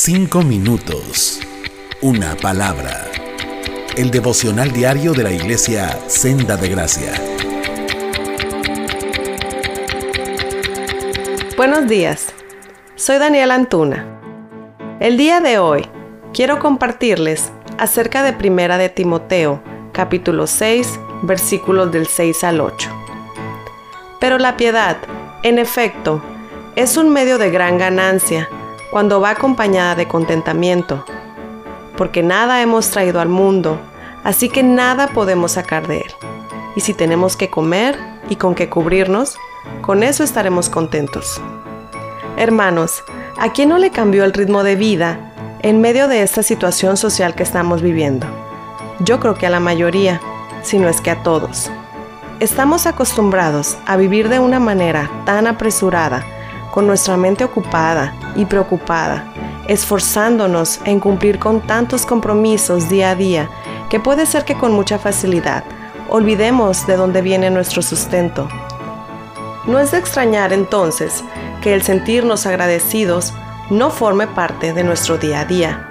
Cinco minutos. Una palabra. El devocional diario de la iglesia Senda de Gracia. Buenos días. Soy Daniel Antuna. El día de hoy quiero compartirles acerca de Primera de Timoteo, capítulo 6, versículos del 6 al 8. Pero la piedad, en efecto, es un medio de gran ganancia cuando va acompañada de contentamiento, porque nada hemos traído al mundo, así que nada podemos sacar de él. Y si tenemos que comer y con qué cubrirnos, con eso estaremos contentos. Hermanos, ¿a quién no le cambió el ritmo de vida en medio de esta situación social que estamos viviendo? Yo creo que a la mayoría, si no es que a todos. Estamos acostumbrados a vivir de una manera tan apresurada, con nuestra mente ocupada y preocupada, esforzándonos en cumplir con tantos compromisos día a día que puede ser que con mucha facilidad olvidemos de dónde viene nuestro sustento. No es de extrañar entonces que el sentirnos agradecidos no forme parte de nuestro día a día.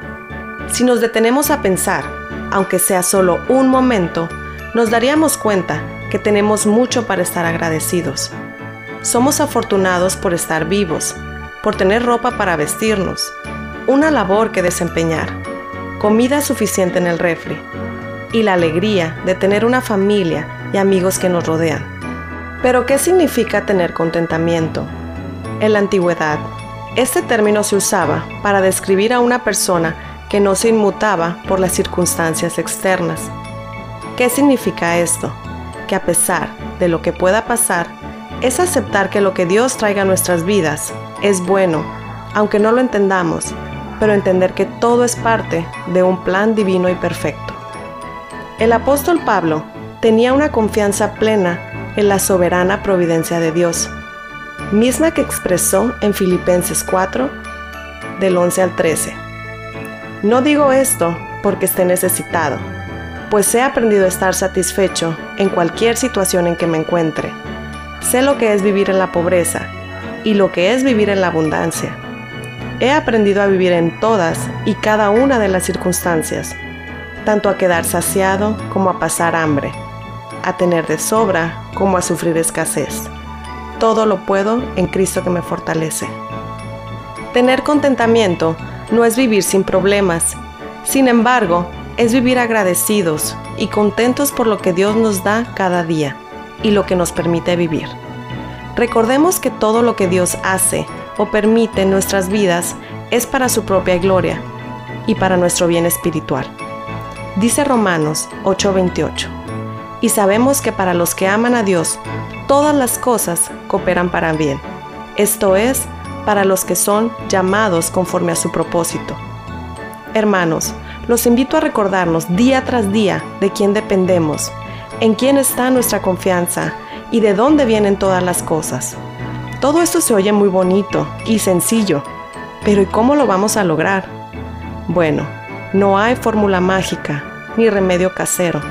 Si nos detenemos a pensar, aunque sea solo un momento, nos daríamos cuenta que tenemos mucho para estar agradecidos. Somos afortunados por estar vivos, por tener ropa para vestirnos, una labor que desempeñar, comida suficiente en el refri y la alegría de tener una familia y amigos que nos rodean. Pero ¿qué significa tener contentamiento? En la antigüedad, este término se usaba para describir a una persona que no se inmutaba por las circunstancias externas. ¿Qué significa esto? Que a pesar de lo que pueda pasar, es aceptar que lo que Dios traiga a nuestras vidas es bueno, aunque no lo entendamos, pero entender que todo es parte de un plan divino y perfecto. El apóstol Pablo tenía una confianza plena en la soberana providencia de Dios, misma que expresó en Filipenses 4, del 11 al 13. No digo esto porque esté necesitado, pues he aprendido a estar satisfecho en cualquier situación en que me encuentre Sé lo que es vivir en la pobreza y lo que es vivir en la abundancia. He aprendido a vivir en todas y cada una de las circunstancias, tanto a quedar saciado como a pasar hambre, a tener de sobra como a sufrir escasez. Todo lo puedo en Cristo que me fortalece. Tener contentamiento no es vivir sin problemas, sin embargo, es vivir agradecidos y contentos por lo que Dios nos da cada día y lo que nos permite vivir. Recordemos que todo lo que Dios hace o permite en nuestras vidas es para su propia gloria y para nuestro bien espiritual. Dice Romanos 8:28, y sabemos que para los que aman a Dios, todas las cosas cooperan para bien. Esto es, para los que son llamados conforme a su propósito. Hermanos, los invito a recordarnos día tras día de quién dependemos en quién está nuestra confianza y de dónde vienen todas las cosas. Todo esto se oye muy bonito y sencillo, pero ¿y cómo lo vamos a lograr? Bueno, no hay fórmula mágica ni remedio casero.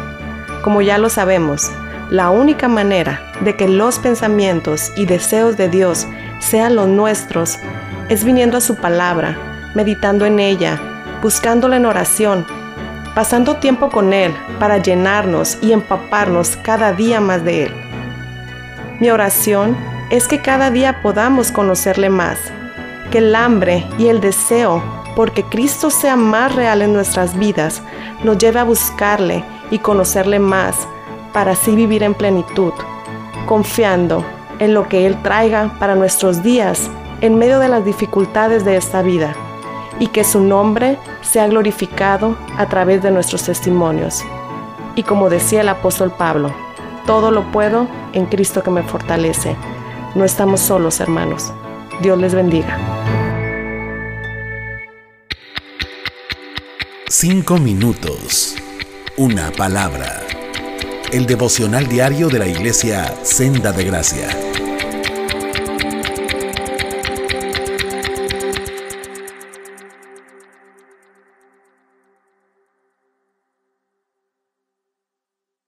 Como ya lo sabemos, la única manera de que los pensamientos y deseos de Dios sean los nuestros es viniendo a su palabra, meditando en ella, buscándola en oración pasando tiempo con Él para llenarnos y empaparnos cada día más de Él. Mi oración es que cada día podamos conocerle más, que el hambre y el deseo porque Cristo sea más real en nuestras vidas nos lleve a buscarle y conocerle más para así vivir en plenitud, confiando en lo que Él traiga para nuestros días en medio de las dificultades de esta vida y que su nombre sea glorificado a través de nuestros testimonios. Y como decía el apóstol Pablo, todo lo puedo en Cristo que me fortalece. No estamos solos, hermanos. Dios les bendiga. Cinco minutos. Una palabra. El devocional diario de la iglesia Senda de Gracia.